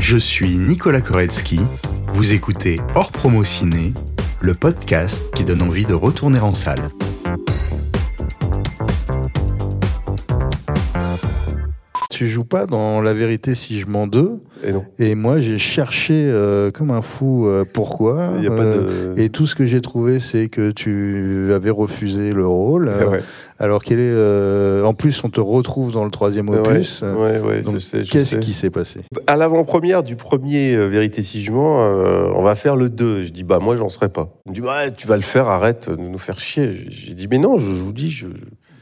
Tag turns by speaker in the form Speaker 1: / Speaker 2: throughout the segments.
Speaker 1: Je suis Nicolas Koretsky. Vous écoutez Hors Promo Ciné, le podcast qui donne envie de retourner en salle.
Speaker 2: Tu joues pas dans La vérité si je mens deux.
Speaker 3: Et non.
Speaker 2: Et moi, j'ai cherché euh, comme un fou euh, pourquoi.
Speaker 3: Il y a pas
Speaker 2: Euh,
Speaker 3: de-
Speaker 2: Et tout ce que j'ai trouvé, c'est que tu avais refusé le rôle.
Speaker 3: Ouais.
Speaker 2: Alors quel est euh, En plus, on te retrouve dans le troisième opus.
Speaker 3: Ouais,
Speaker 2: Qu'est-ce qui s'est passé?
Speaker 3: À l'avant-première du premier euh, Vérité si je mens, euh, on va faire le 2. Je dis, bah moi, j'en serai pas. Il me dit, bah, tu vas le faire, arrête de nous faire chier. J'ai dit, mais non, je, je vous dis, je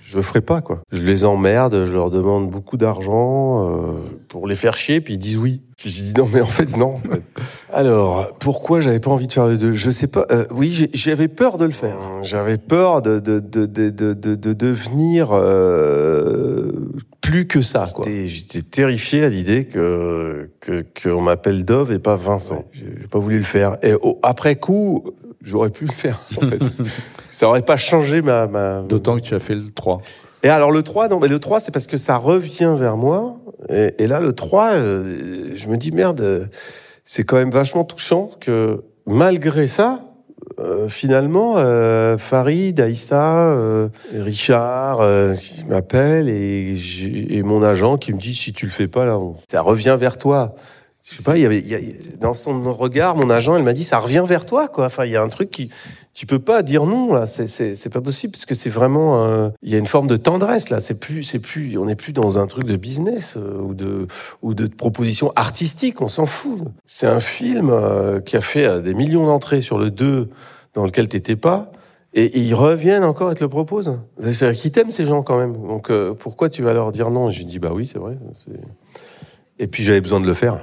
Speaker 3: je le ferai pas, quoi. Je les emmerde, je leur demande beaucoup d'argent euh, pour les faire chier, puis ils disent oui. Puis je dis, non, mais en fait, non. en fait. Alors, pourquoi j'avais pas envie de faire le 2 Je sais pas. Euh, oui, j'avais peur de le faire. J'avais peur de, de, de, de, de, de- de devenir euh, plus que ça. quoi. J'étais- terrifié à l'idée que que qu'on m'appelle Dove et pas Vincent. J'ai j'ai pas voulu le faire. Et après coup, j'aurais pu le faire. En fait, ça aurait pas changé ma. ma...
Speaker 2: D'autant que tu as fait le 3.
Speaker 3: Et alors le 3, non, mais le 3, c'est parce que ça revient vers moi. Et, et là, le 3, euh, je me dis, merde, euh, c'est quand même vachement touchant que malgré ça, euh, finalement, euh, Farid, Aïssa, euh, Richard, euh, qui m'appelle et, mon agent qui me dit, si tu le fais pas, là, on- ça revient vers toi. Je sais pas, il y avait, il y a- dans son regard, mon agent, elle m'a dit, ça revient vers toi, quoi. Enfin, il y a un truc qui, tu peux pas dire non là, c'est c'est c'est pas possible parce que c'est vraiment euh, il y a une forme de tendresse là, c'est plus c'est plus on n'est plus dans un truc de business euh, ou de ou de proposition artistique, on s'en fout. C'est un film euh, qui a fait euh, des millions d'entrées sur le 2 dans lequel t'étais pas et ils reviennent encore et te le proposent. C'est qui t'aiment ces gens quand même. Donc euh, pourquoi tu vas leur dire non? J'ai dit bah oui, c'est vrai, Et puis j'avais besoin de le faire.